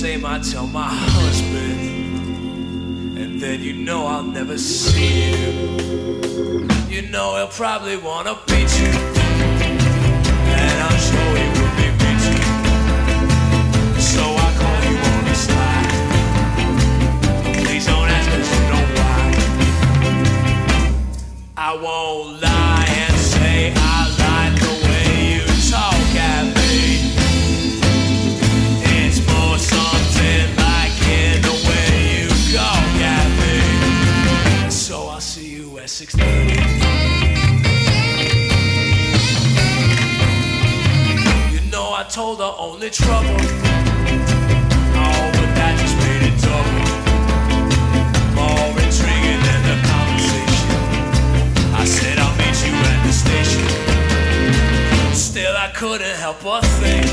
They might tell my husband. And then you know I'll never see you. You know he'll probably wanna beat you. Only trouble. Oh, but that just made it double. More intriguing than the conversation. I said I'll meet you at the station. Still, I couldn't help but think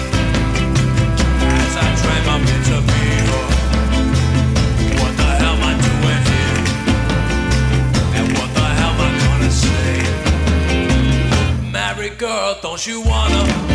as I drank my bitter beer. What the hell am I doing here? And what the hell am I gonna say? Married girl, don't you wanna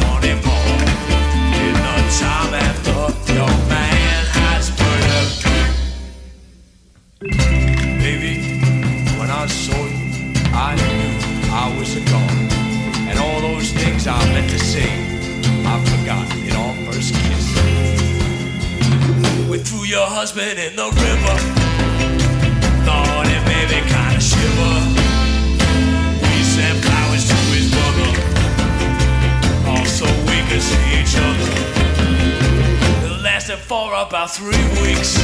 your husband in the river. Thought it made me kinda shiver. We sent flowers to his brother. Also we could see each other. It lasted for about three weeks.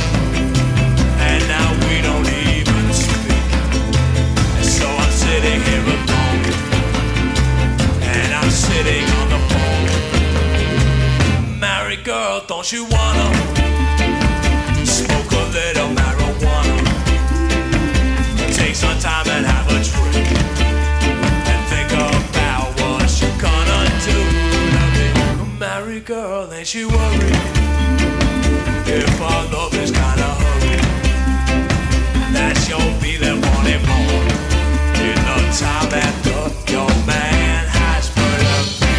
And now we don't even speak. And so I'm sitting here alone. And I'm sitting on the phone. Married girl, don't you wanna time and have a drink. And think about what you're gonna do girl, ain't you worried? If our love is kinda hurried, that you'll be wanting more. In the time after your man has murdered me,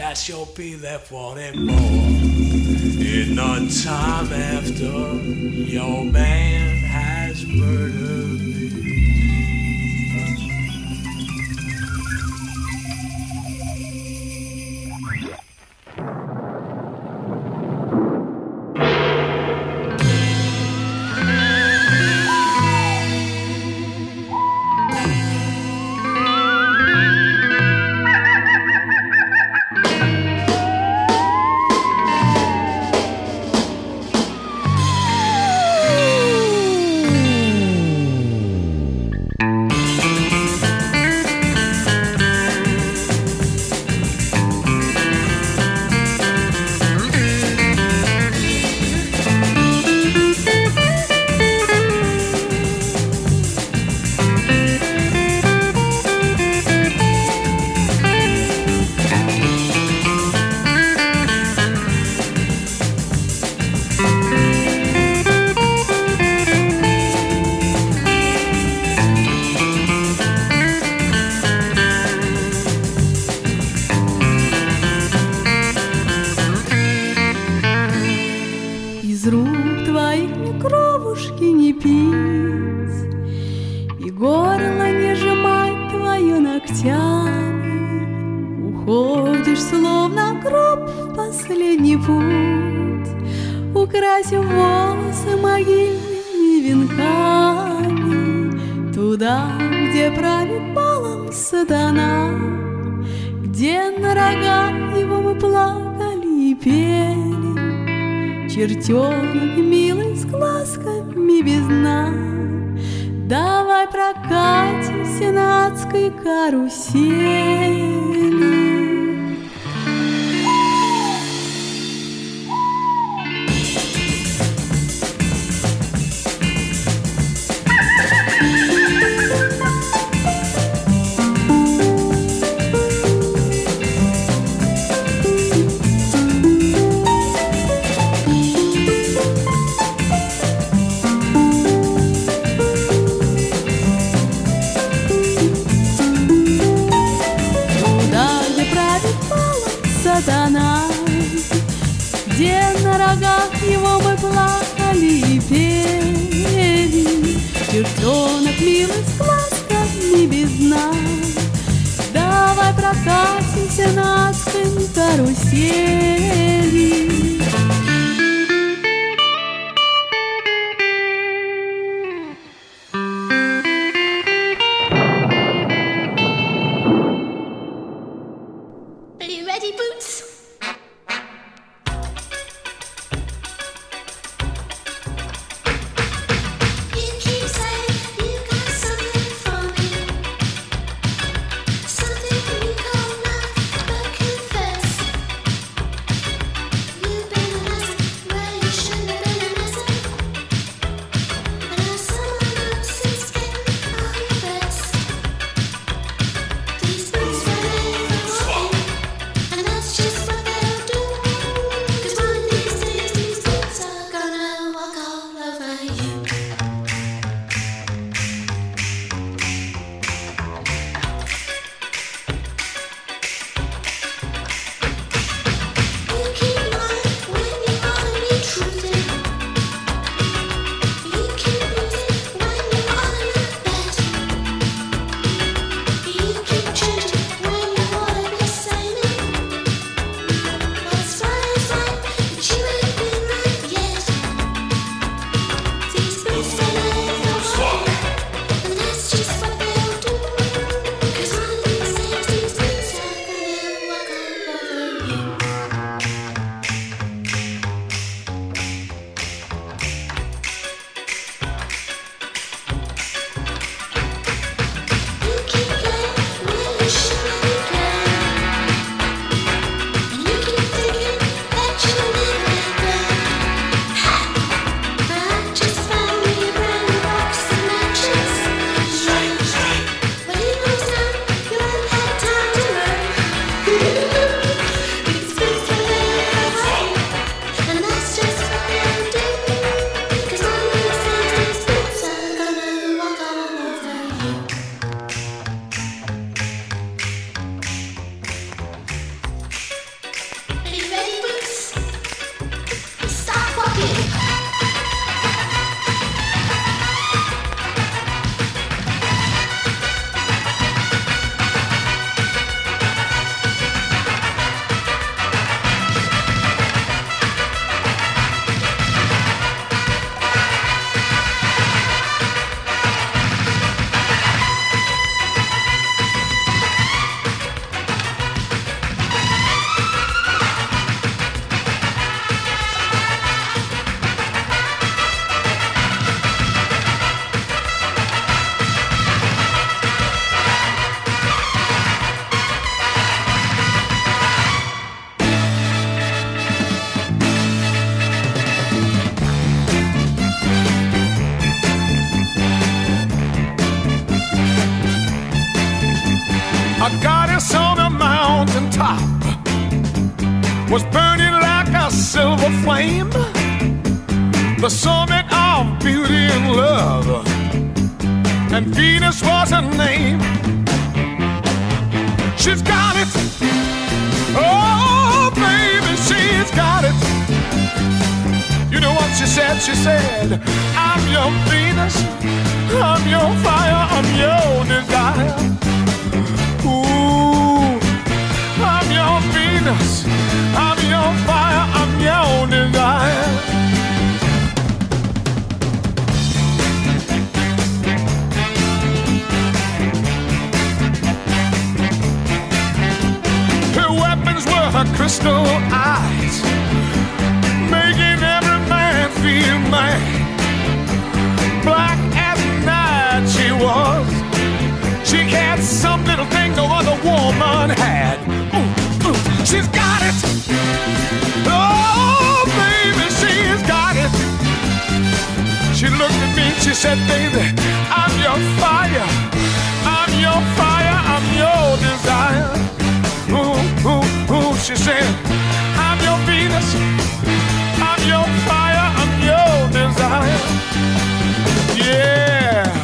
that you'll be left wanting more. In the time after your man has murdered me. you. the summit of beauty and love. And Venus was her name. She's got it. Oh, baby, she's got it. You know what she said? She said, I'm your Venus. I'm your fire. I'm your desire. Ooh, I'm your Venus. I'm her weapons were her crystal eyes, making every man feel mad. Black as night she was. She had some little thing no other woman had. She's got it. Oh, baby, she's got it. She looked at me, and she said, baby, I'm your fire. I'm your fire, I'm your desire. Ooh, ooh, ooh, she said, I'm your Venus. I'm your fire, I'm your desire. Yeah.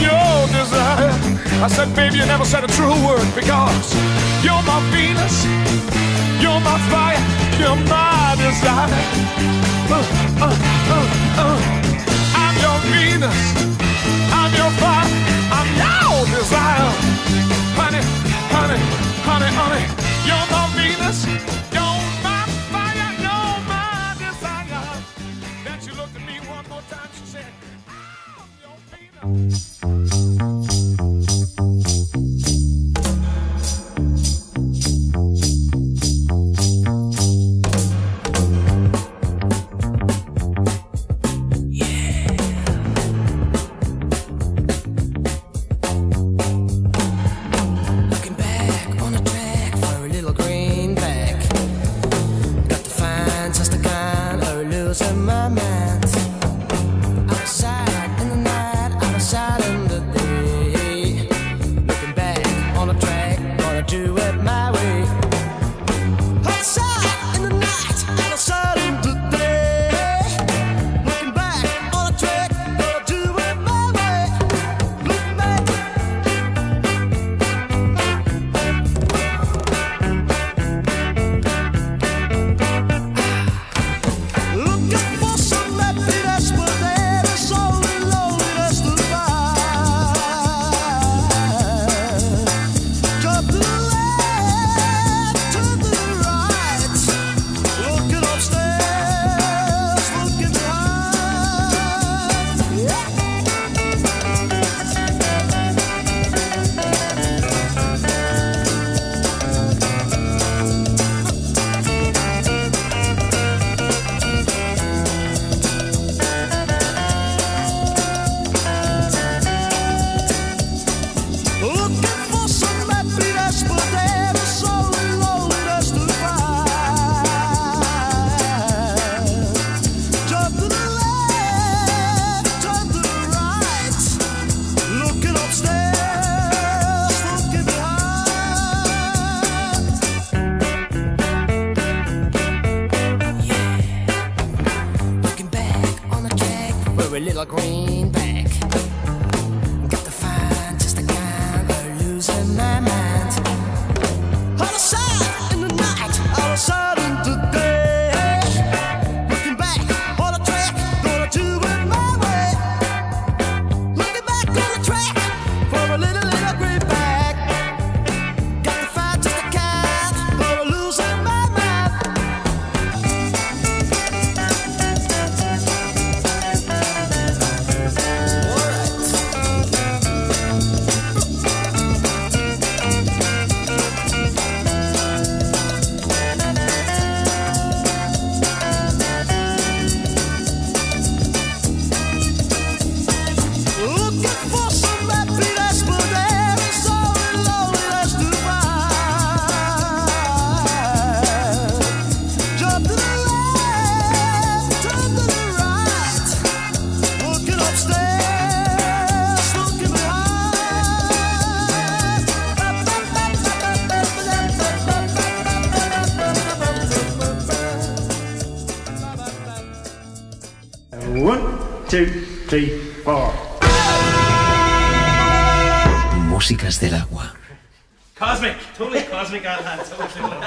Your desire. I said, baby, you never said a true word because you're my Venus, you're my fire, you're my desire. Uh, uh, uh, uh. I'm your Venus, I'm your fire, I'm your desire. Honey, honey, honey, honey, you're my Venus, you're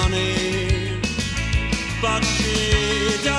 Money. But she doesn't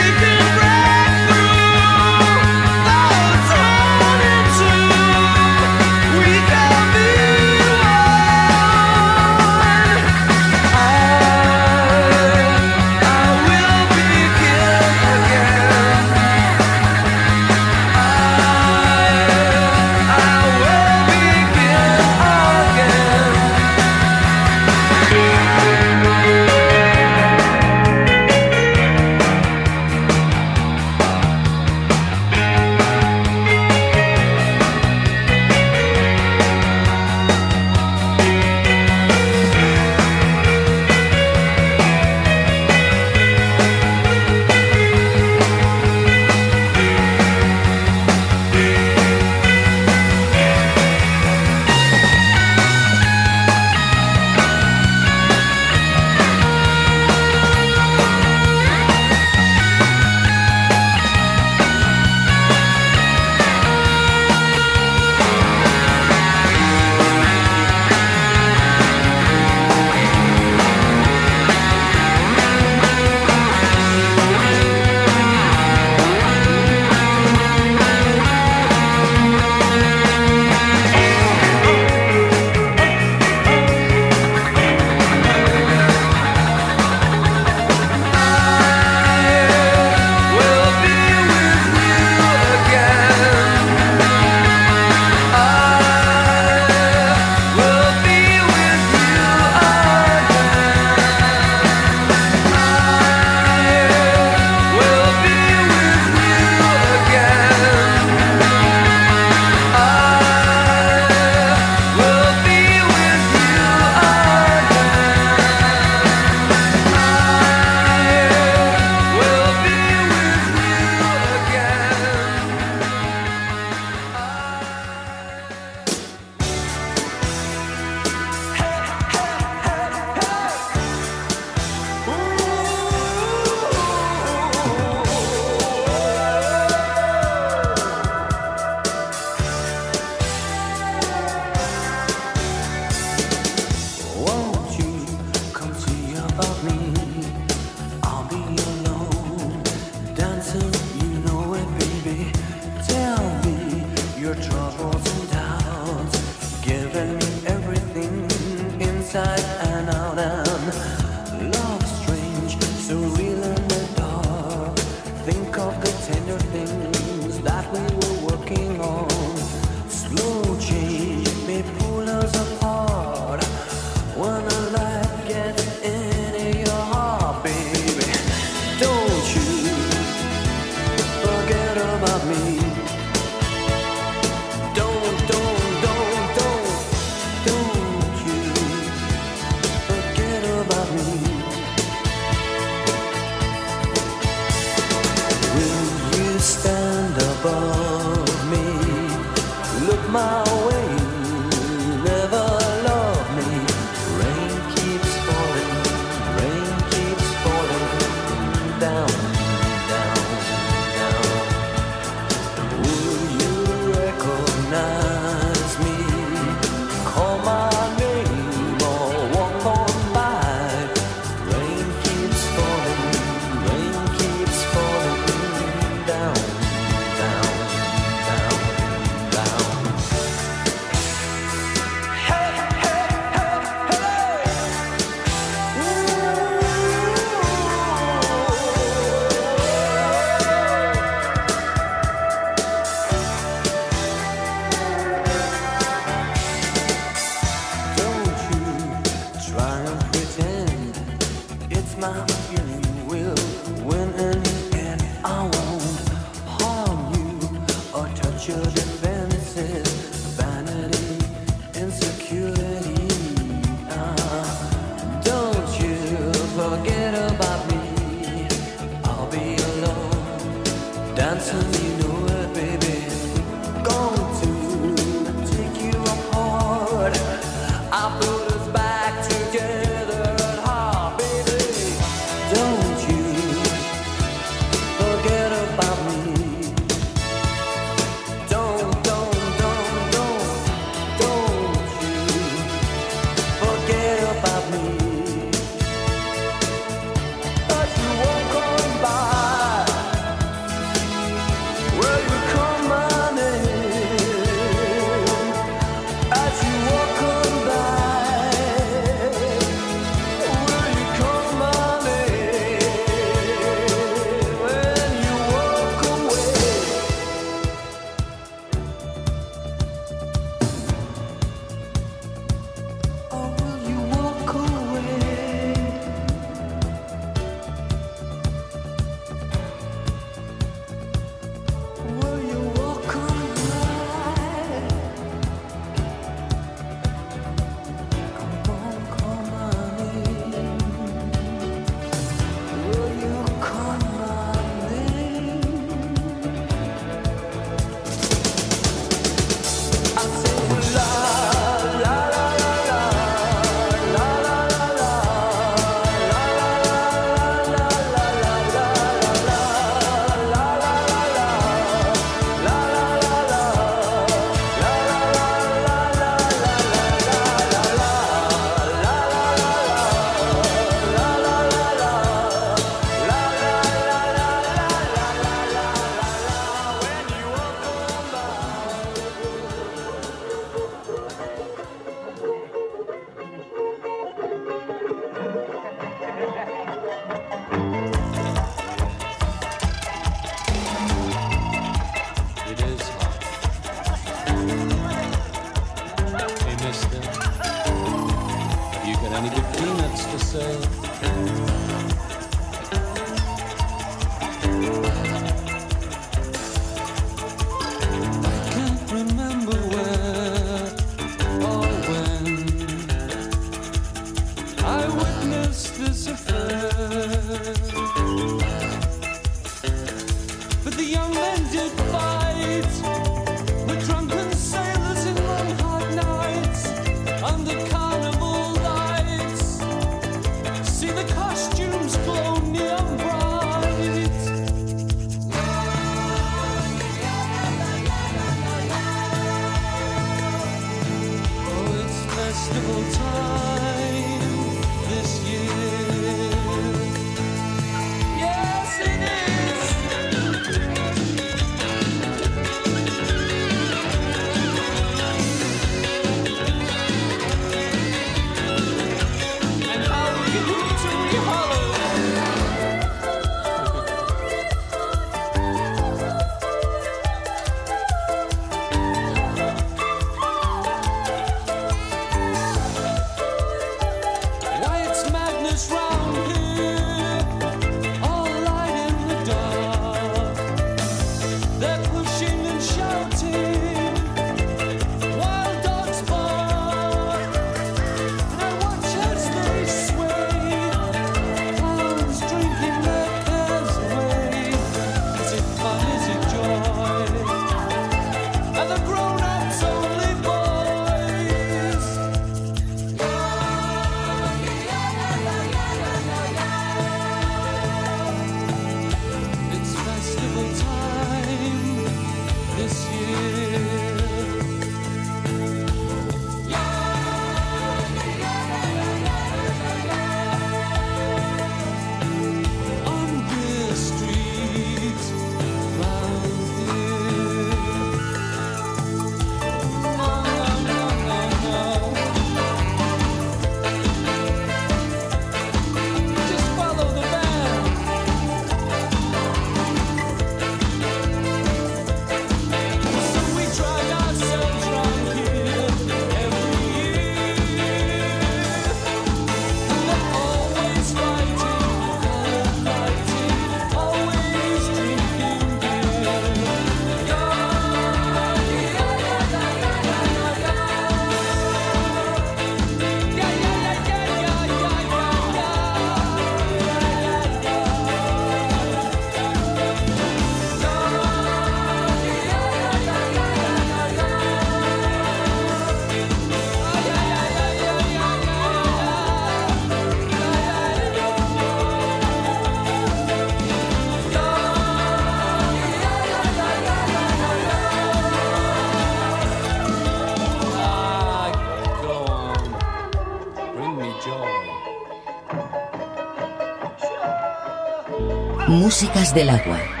músicas del agua.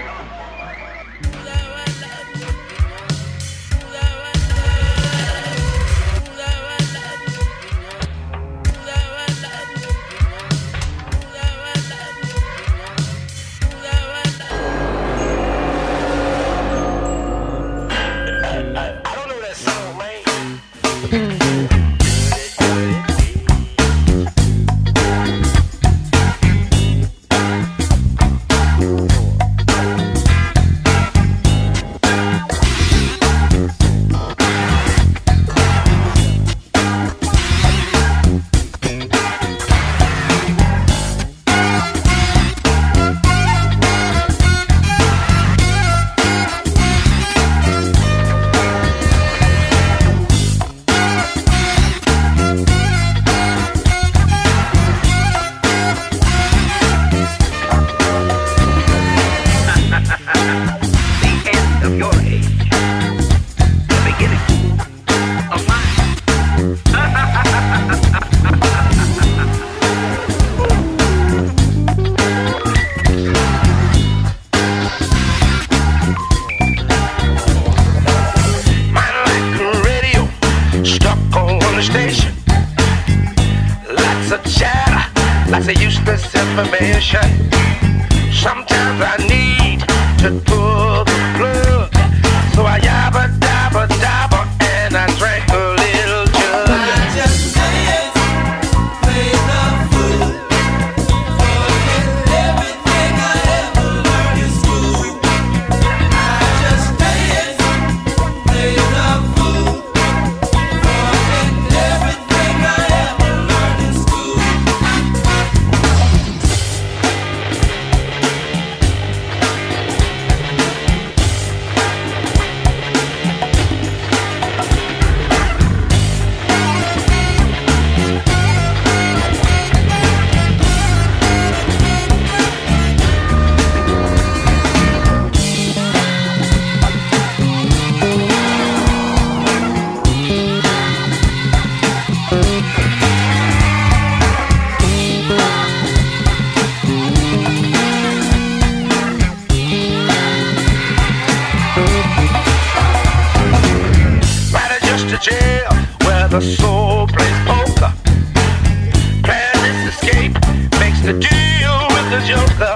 the joker.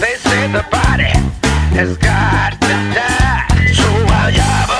They say the body has got to die. So I'll yabba.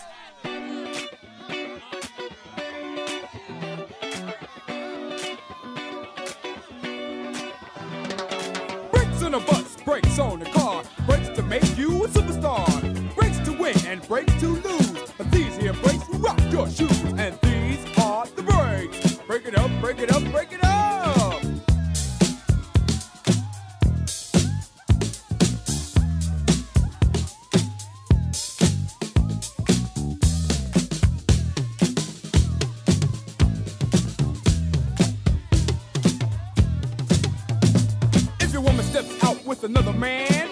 another man.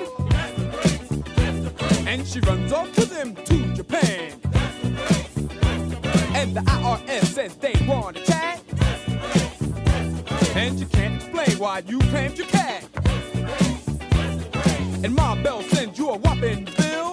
And she runs off to them to Japan. And the IRS says they want a chat. And you can't explain why you claimed your cat. And Ma Bell sends you a whopping bill.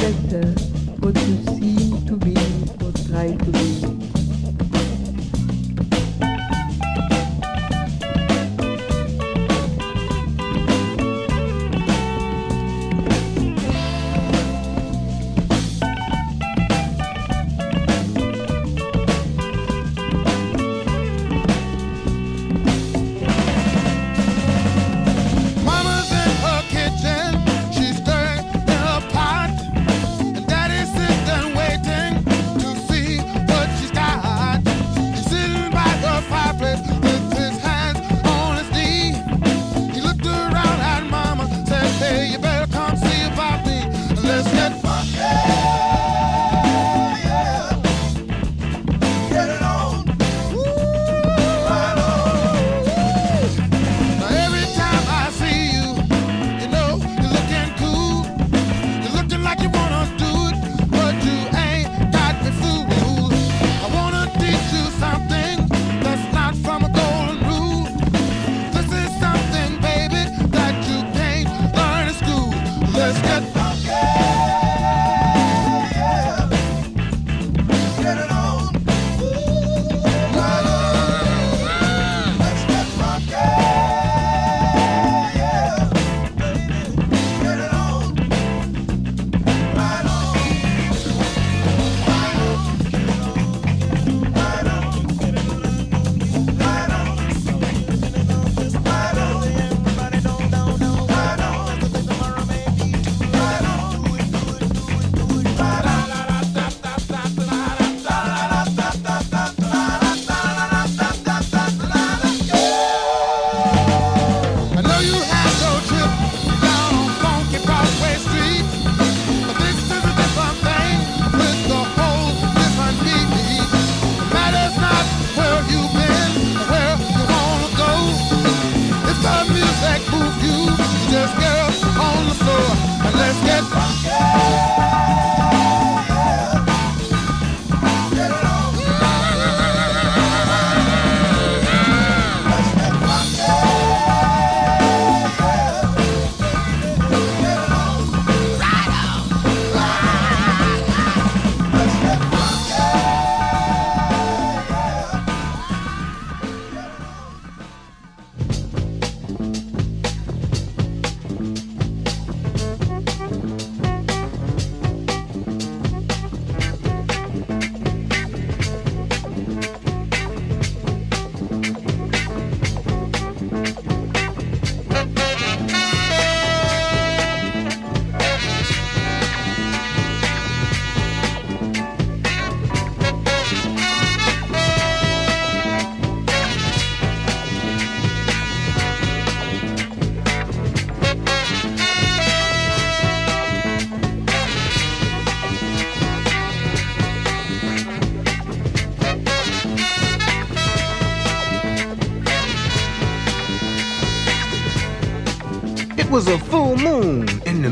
better what you seem to be or try to be.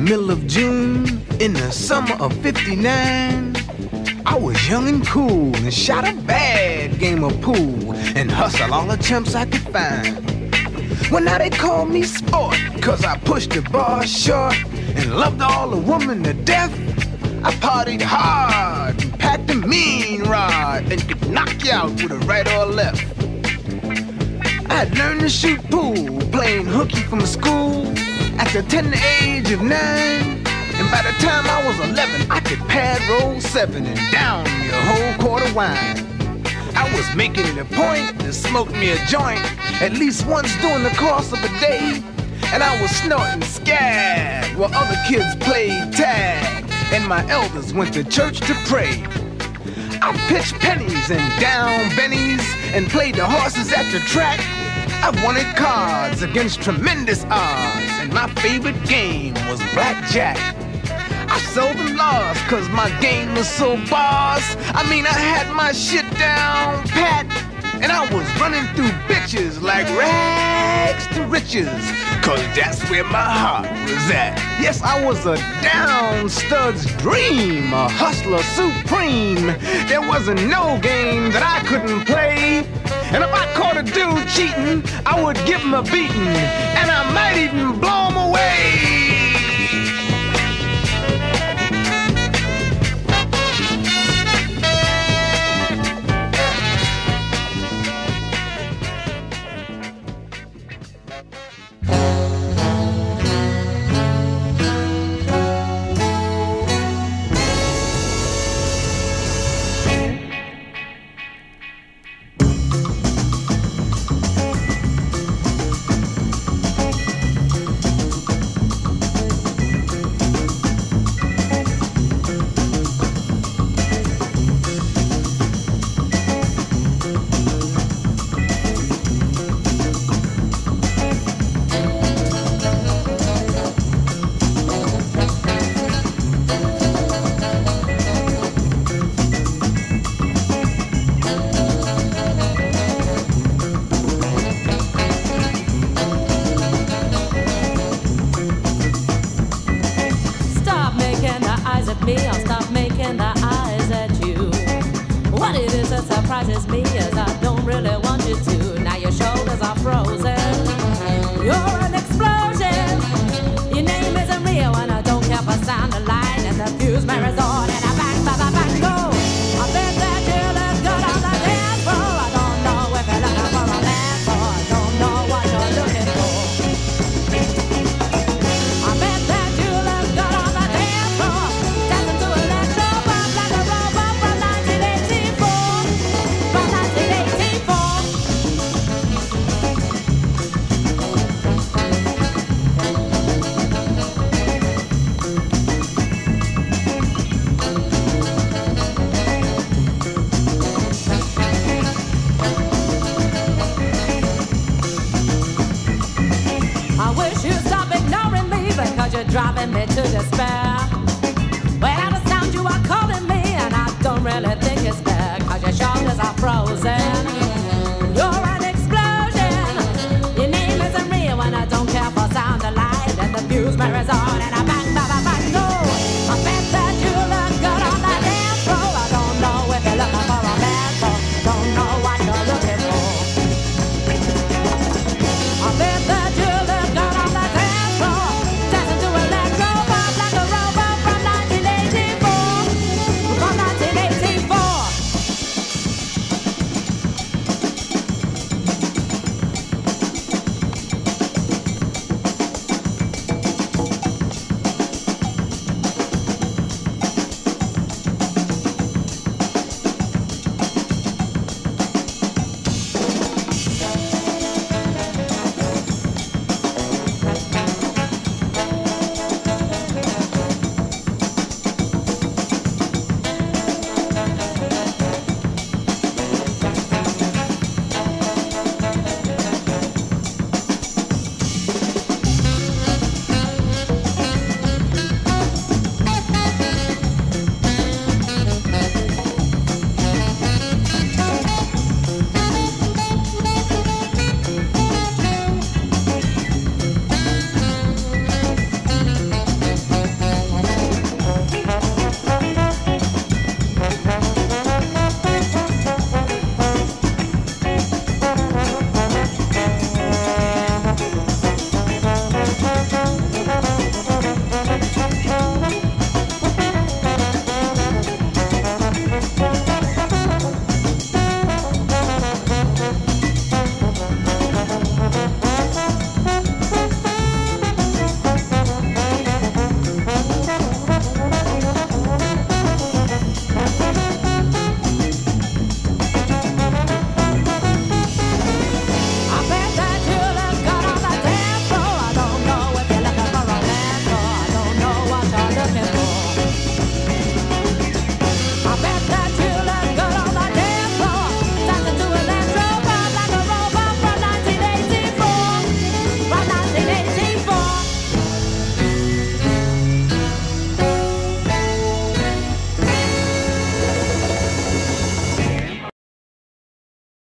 Middle of June in the summer of 59. I was young and cool and shot a bad game of pool and hustled all the chumps I could find. Well, now they call me sport, cause I pushed the bar short and loved all the women to death. I partied hard and packed a mean rod and could knock you out with a right or a left. I'd learned to shoot pool, playing hooky from school at the tender age of nine. And by the time I was 11, I could pad roll seven and down me a whole quart of wine. I was making it a point to smoke me a joint at least once during the course of a day. And I was snorting scag while other kids played tag. And my elders went to church to pray. I pitched pennies and down bennies and played the horses at the track. I wanted cards against tremendous odds, my favorite game was blackjack. I seldom lost cause my game was so boss. I mean, I had my shit down pat, and I was running through bitches like rags to riches. Cause that's where my heart was at. Yes, I was a down stud's dream, a hustler supreme. There wasn't no game that I couldn't play. And if I caught a dude cheating, I would give him a beating, and I might even blow him away.